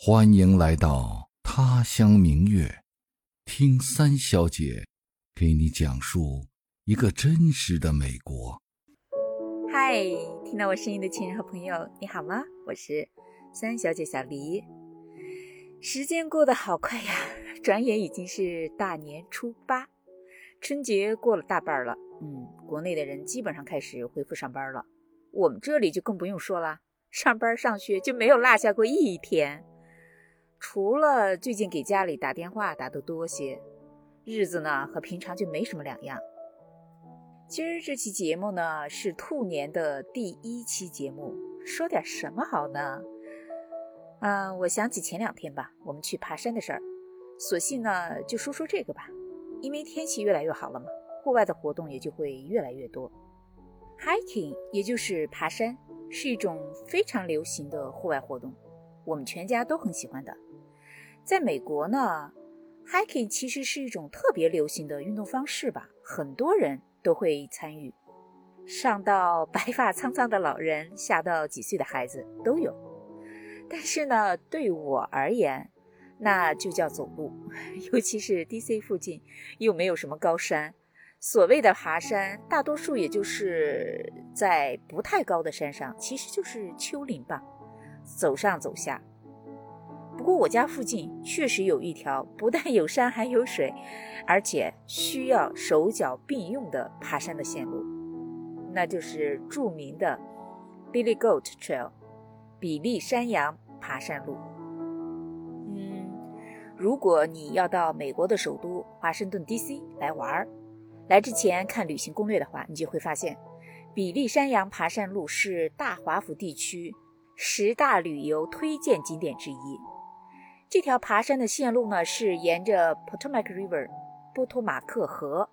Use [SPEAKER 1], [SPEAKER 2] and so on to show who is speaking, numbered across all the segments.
[SPEAKER 1] 欢迎来到他乡明月，听三小姐给你讲述一个真实的美国。
[SPEAKER 2] 嗨，听到我声音的亲人和朋友，你好吗？我是三小姐小黎。时间过得好快呀，转眼已经是大年初八，春节过了大半了。嗯，国内的人基本上开始恢复上班了，我们这里就更不用说了，上班上学就没有落下过一天。除了最近给家里打电话打得多些，日子呢和平常就没什么两样。今儿这期节目呢是兔年的第一期节目，说点什么好呢？嗯，我想起前两天吧，我们去爬山的事儿，索性呢就说说这个吧，因为天气越来越好了嘛，户外的活动也就会越来越多。Hiking 也就是爬山，是一种非常流行的户外活动，我们全家都很喜欢的。在美国呢，hiking 其实是一种特别流行的运动方式吧，很多人都会参与，上到白发苍苍的老人，下到几岁的孩子都有。但是呢，对我而言，那就叫走路，尤其是 DC 附近又没有什么高山，所谓的爬山，大多数也就是在不太高的山上，其实就是丘陵吧，走上走下。不过我家附近确实有一条不但有山还有水，而且需要手脚并用的爬山的线路，那就是著名的 Billy Goat Trail，比利山羊爬山路。嗯，如果你要到美国的首都华盛顿 D.C. 来玩儿，来之前看旅行攻略的话，你就会发现，比利山羊爬山路是大华府地区十大旅游推荐景点之一。这条爬山的线路呢，是沿着 Potomac River 波托马克河。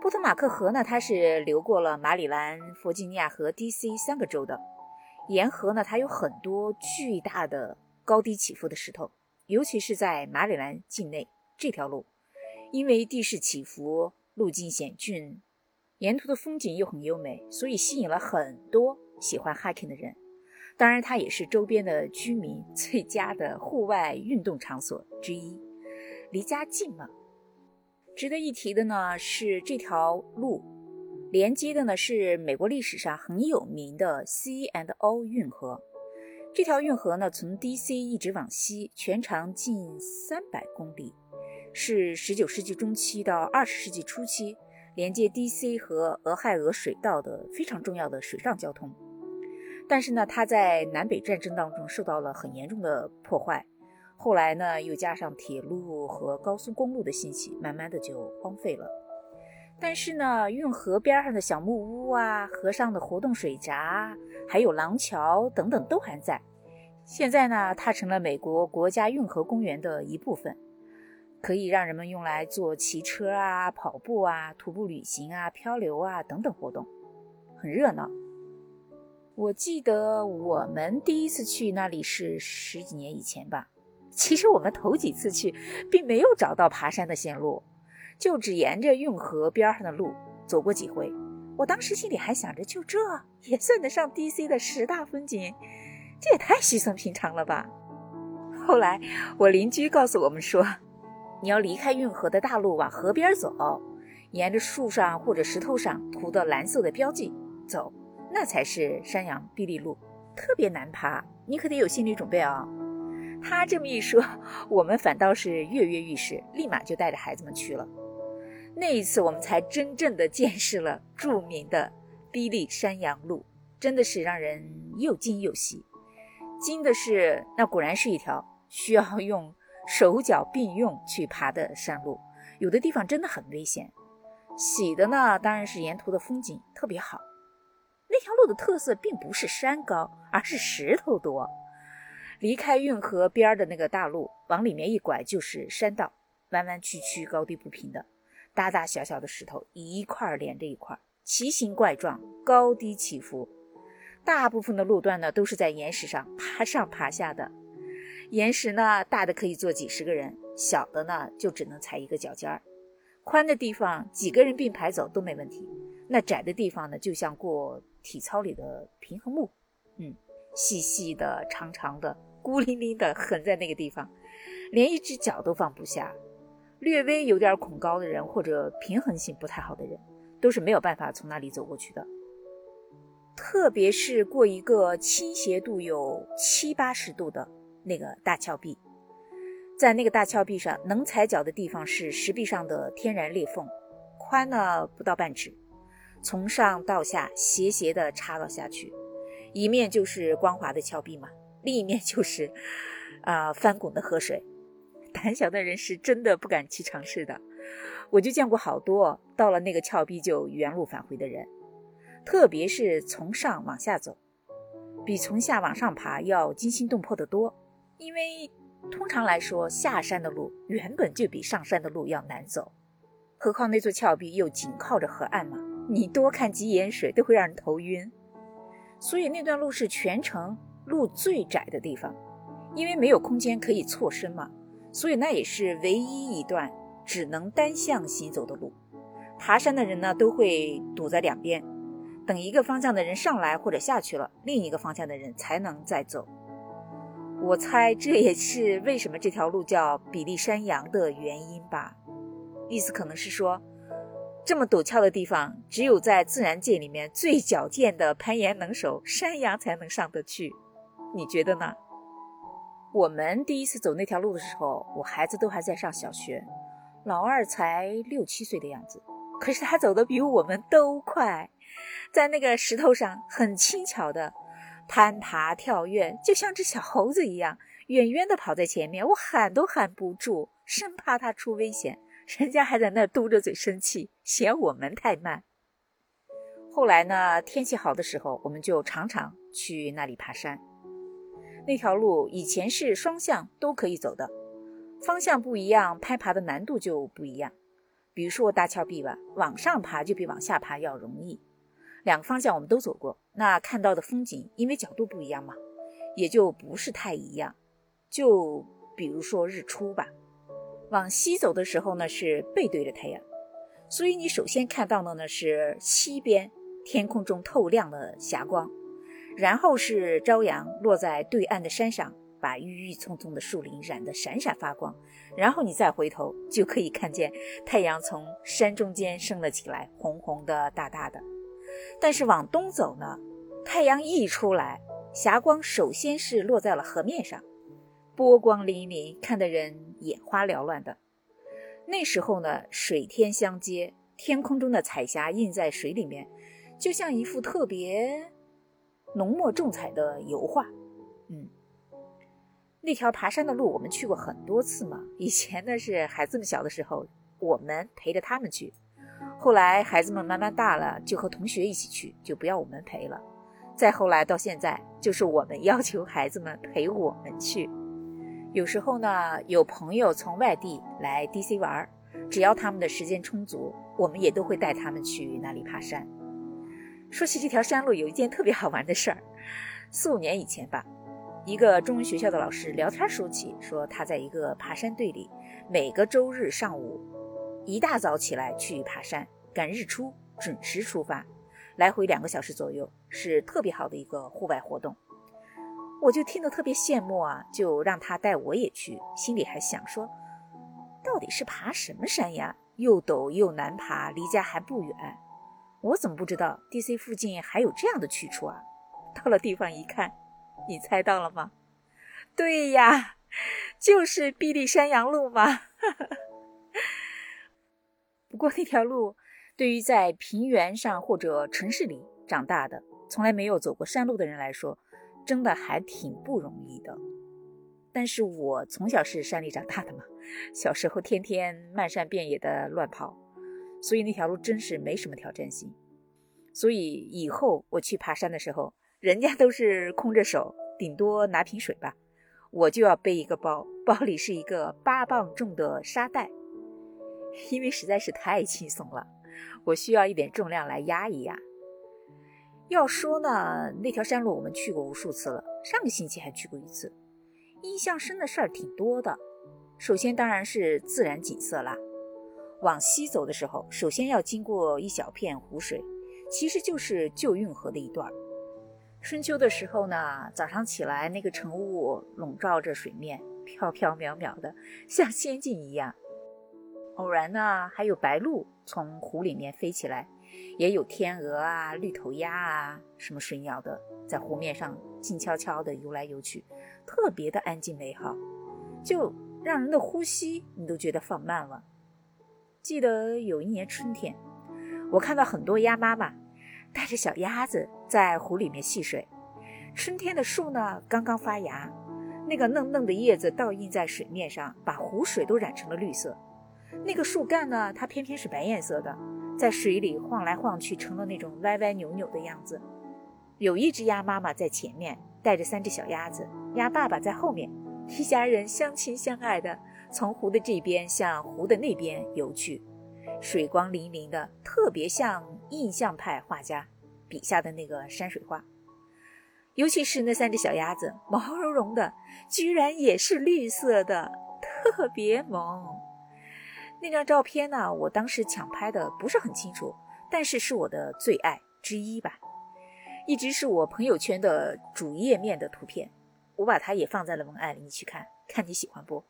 [SPEAKER 2] 波托马克河呢，它是流过了马里兰、弗吉尼亚和 DC 三个州的。沿河呢，它有很多巨大的高低起伏的石头，尤其是在马里兰境内这条路，因为地势起伏、路径险峻，沿途的风景又很优美，所以吸引了很多喜欢 hiking 的人。当然，它也是周边的居民最佳的户外运动场所之一，离家近嘛。值得一提的呢是这条路连接的呢是美国历史上很有名的 C and O 运河。这条运河呢从 DC 一直往西，全长近三百公里，是19世纪中期到20世纪初期连接 DC 和俄亥俄水道的非常重要的水上交通。但是呢，它在南北战争当中受到了很严重的破坏，后来呢，又加上铁路和高速公路的兴起，慢慢的就荒废了。但是呢，运河边上的小木屋啊，河上的活动水闸，还有廊桥等等都还在。现在呢，它成了美国国家运河公园的一部分，可以让人们用来做骑车啊、跑步啊、徒步旅行啊、漂流啊等等活动，很热闹。我记得我们第一次去那里是十几年以前吧。其实我们头几次去，并没有找到爬山的线路，就只沿着运河边上的路走过几回。我当时心里还想着，就这也算得上 DC 的十大风景，这也太稀松平常了吧。后来我邻居告诉我们说，你要离开运河的大路往河边走，沿着树上或者石头上涂的蓝色的标记走。那才是山羊碧利路，特别难爬，你可得有心理准备啊。他这么一说，我们反倒是跃跃欲试，立马就带着孩子们去了。那一次，我们才真正的见识了著名的碧利山羊路，真的是让人又惊又喜。惊的是，那果然是一条需要用手脚并用去爬的山路，有的地方真的很危险。喜的呢，当然是沿途的风景特别好。那条路的特色并不是山高，而是石头多。离开运河边的那个大路，往里面一拐就是山道，弯弯曲曲、高低不平的，大大小小的石头一块连着一块，奇形怪状，高低起伏。大部分的路段呢，都是在岩石上爬上爬下的。岩石呢，大的可以坐几十个人，小的呢，就只能踩一个脚尖儿。宽的地方，几个人并排走都没问题。那窄的地方呢，就像过体操里的平衡木，嗯，细细的、长长的，孤零零的横在那个地方，连一只脚都放不下。略微有点恐高的人或者平衡性不太好的人，都是没有办法从那里走过去的。特别是过一个倾斜度有七八十度的那个大峭壁，在那个大峭壁上，能踩脚的地方是石壁上的天然裂缝，宽呢不到半尺，从上到下斜斜的插了下去，一面就是光滑的峭壁嘛，另一面就是啊翻滚的河水。胆小的人是真的不敢去尝试的，我就见过好多到了那个峭壁就原路返回的人，特别是从上往下走，比从下往上爬要惊心动魄得多。因为通常来说，下山的路原本就比上山的路要难走，何况那座峭壁又紧靠着河岸嘛，你多看几眼水都会让人头晕。所以那段路是全程路最窄的地方，因为没有空间可以错身嘛。所以那也是唯一一段只能单向行走的路，爬山的人呢都会堵在两边，等一个方向的人上来或者下去了，另一个方向的人才能再走。我猜这也是为什么这条路叫比利山羊的原因吧，意思可能是说，这么陡峭的地方，只有在自然界里面最矫健的攀岩能手山羊才能上得去，你觉得呢？我们第一次走那条路的时候，我孩子都还在上小学，老二才六七岁的样子。可是他走的比我们都快，在那个石头上很轻巧的攀爬跳跃，就像只小猴子一样，远远的跑在前面，我喊都喊不住，生怕他出危险。人家还在那嘟着嘴生气，嫌我们太慢。后来呢，天气好的时候，我们就常常去那里爬山。那条路以前是双向都可以走的，方向不一样，攀爬的难度就不一样。比如说大峭壁吧，往上爬就比往下爬要容易。两个方向我们都走过，那看到的风景因为角度不一样嘛，也就不是太一样。就比如说日出吧，往西走的时候呢是背对着太阳，所以你首先看到的呢是西边天空中透亮的霞光。然后是朝阳落在对岸的山上，把郁郁葱葱的树林染得闪闪发光。然后你再回头，就可以看见太阳从山中间升了起来，红红的、大大的。但是往东走呢，太阳一出来，霞光首先是落在了河面上，波光粼粼，看得人眼花缭乱的。那时候呢，水天相接，天空中的彩霞映在水里面，就像一幅特别。浓墨重彩的油画，嗯，那条爬山的路我们去过很多次嘛。以前呢是孩子们小的时候，我们陪着他们去，后来孩子们慢慢大了，就和同学一起去，就不要我们陪了。再后来到现在，就是我们要求孩子们陪我们去。有时候呢，有朋友从外地来 DC 玩，只要他们的时间充足，我们也都会带他们去那里爬山。说起这条山路，有一件特别好玩的事儿。四五年以前吧，一个中文学校的老师聊天说起，说他在一个爬山队里，每个周日上午一大早起来去爬山，赶日出，准时出发，来回两个小时左右，是特别好的一个户外活动。我就听得特别羡慕啊，就让他带我也去，心里还想说，到底是爬什么山呀？又陡又难爬，离家还不远。我怎么不知道 DC 附近还有这样的去处啊？到了地方一看，你猜到了吗？对呀，就是碧丽山羊路嘛。不过那条路对于在平原上或者城市里长大的、从来没有走过山路的人来说，真的还挺不容易的。但是我从小是山里长大的嘛，小时候天天漫山遍野的乱跑。所以那条路真是没什么挑战性，所以以后我去爬山的时候，人家都是空着手，顶多拿瓶水吧，我就要背一个包，包里是一个八磅重的沙袋，因为实在是太轻松了，我需要一点重量来压一压。要说呢，那条山路我们去过无数次了，上个星期还去过一次，印象深的事儿挺多的。首先当然是自然景色啦。往西走的时候，首先要经过一小片湖水，其实就是旧运河的一段春秋的时候呢，早上起来那个晨雾笼罩着水面，飘飘渺渺的，像仙境一样。偶然呢，还有白鹭从湖里面飞起来，也有天鹅啊、绿头鸭啊、什么水鸟的，在湖面上静悄悄地游来游去，特别的安静美好，就让人的呼吸你都觉得放慢了。记得有一年春天，我看到很多鸭妈妈带着小鸭子在湖里面戏水。春天的树呢，刚刚发芽，那个嫩嫩的叶子倒映在水面上，把湖水都染成了绿色。那个树干呢，它偏偏是白颜色的，在水里晃来晃去，成了那种歪歪扭扭的样子。有一只鸭妈妈在前面，带着三只小鸭子，鸭爸爸在后面，一家人相亲相爱的从湖的这边向湖的那边游去，水光粼粼的，特别像印象派画家笔下的那个山水画。尤其是那三只小鸭子，毛茸茸的，居然也是绿色的，特别萌。那张照片呢？我当时抢拍的不是很清楚，但是是我的最爱之一吧，一直是我朋友圈的主页面的图片。我把它也放在了文案里，你去看看你喜欢不？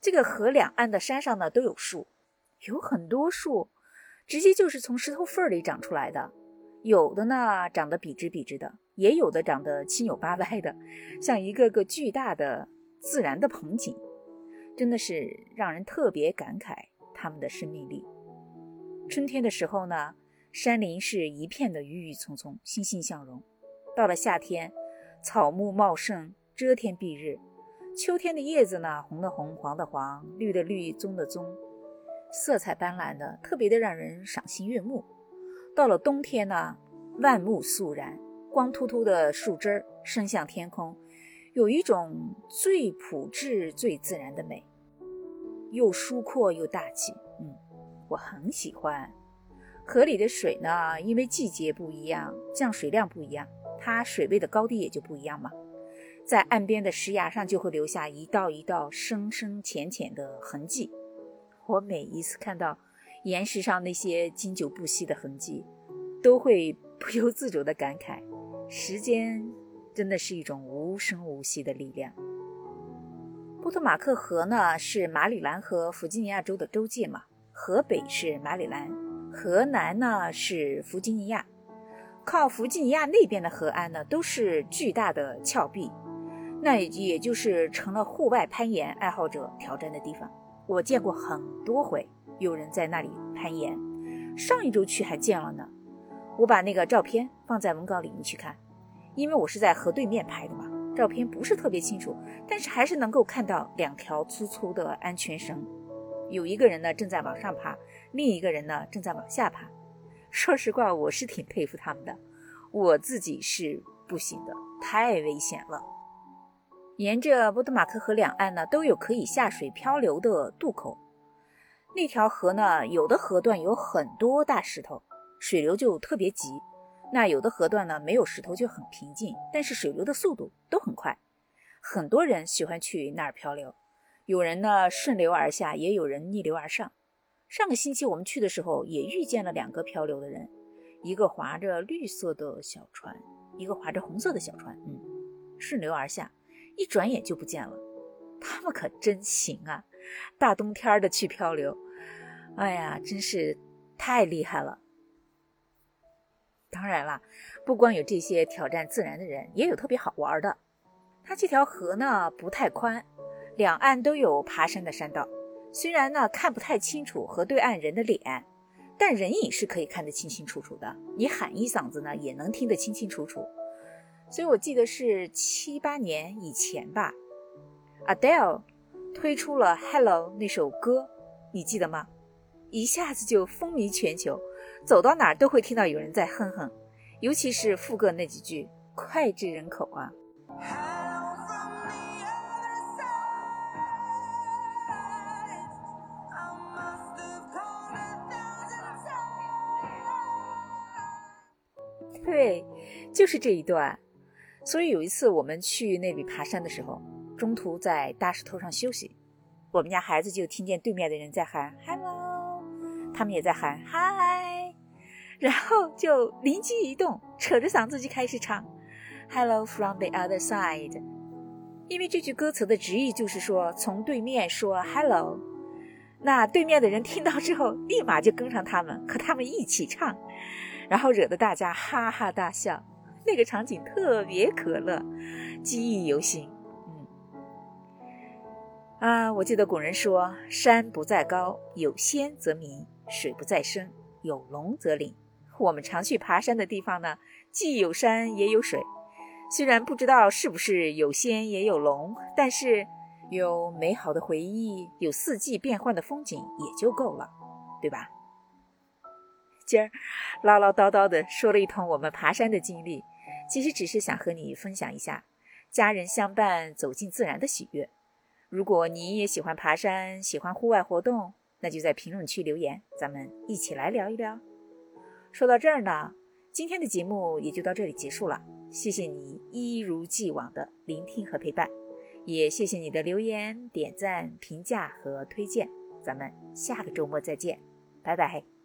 [SPEAKER 2] 这个河两岸的山上呢都有树，有很多树，直接就是从石头缝里长出来的，有的呢长得笔直笔直的，也有的长得七扭八歪的，像一个个巨大的自然的盆景。真的是让人特别感慨他们的生命力。春天的时候呢，山林是一片的郁郁葱葱，欣欣向荣；到了夏天，草木茂盛，遮天蔽日；秋天的叶子呢，红的红，黄的黄，绿的绿，棕的棕，色彩斑斓的，特别的让人赏心悦目。到了冬天呢，万木肃然，光秃秃的树枝儿伸向天空，有一种最朴质、最自然的美。又疏阔又大气，嗯，我很喜欢。河里的水呢，因为季节不一样，降水量不一样，它水位的高低也就不一样嘛。在岸边的石崖上就会留下一道一道深深浅浅的痕迹。我每一次看到岩石上那些经久不息的痕迹，都会不由自主的感慨：时间真的是一种无声无息的力量。波特马克河呢，是马里兰和弗吉尼亚州的州界嘛。河北是马里兰，河南呢是弗吉尼亚。靠弗吉尼亚那边的河岸呢，都是巨大的峭壁，那也就是成了户外攀岩爱好者挑战的地方。我见过很多回，有人在那里攀岩。上一周去还见了呢。我把那个照片放在文稿里，你去看，因为我是在河对面拍的嘛。照片不是特别清楚，但是还是能够看到两条粗粗的安全绳，有一个人呢正在往上爬，另一个人呢正在往下爬。说实话，我是挺佩服他们的，我自己是不行的，太危险了。沿着波德马克河两岸呢都有可以下水漂流的渡口，那条河呢有的河段有很多大石头，水流就特别急。那有的河段呢，没有石头就很平静，但是水流的速度都很快，很多人喜欢去那儿漂流。有人呢顺流而下，也有人逆流而上。上个星期我们去的时候，也遇见了两个漂流的人，一个划着绿色的小船，一个划着红色的小船，嗯，顺流而下，一转眼就不见了。他们可真行啊！大冬天的去漂流，哎呀，真是太厉害了。当然了，不光有这些挑战自然的人，也有特别好玩的。它这条河呢不太宽，两岸都有爬山的山道。虽然呢看不太清楚河对岸人的脸，但人影是可以看得清清楚楚的。你喊一嗓子呢，也能听得清清楚楚。所以我记得是七八年以前吧，Adele 推出了《Hello》那首歌，你记得吗？一下子就风靡全球。走到哪儿都会听到有人在哼哼，尤其是副歌那几句，脍炙人口啊！对，就是这一段。所以有一次我们去那里爬山的时候，中途在大石头上休息，我们家孩子就听见对面的人在喊 “hello”，他们也在喊 “hi”。然后就灵机一动，扯着嗓子就开始唱 “Hello from the other side”。因为这句歌词的直译就是说从对面说 “hello”，那对面的人听到之后，立马就跟上他们，和他们一起唱，然后惹得大家哈哈大笑。那个场景特别可乐，记忆犹新。嗯，啊，我记得古人说：“山不在高，有仙则名；水不在深，有龙则灵。”我们常去爬山的地方呢，既有山也有水。虽然不知道是不是有仙也有龙，但是有美好的回忆，有四季变换的风景也就够了，对吧？今儿唠唠叨叨的说了一通我们爬山的经历，其实只是想和你分享一下家人相伴走进自然的喜悦。如果你也喜欢爬山，喜欢户外活动，那就在评论区留言，咱们一起来聊一聊。说到这儿呢，今天的节目也就到这里结束了。谢谢你一如既往的聆听和陪伴，也谢谢你的留言、点赞、评价和推荐。咱们下个周末再见，拜拜。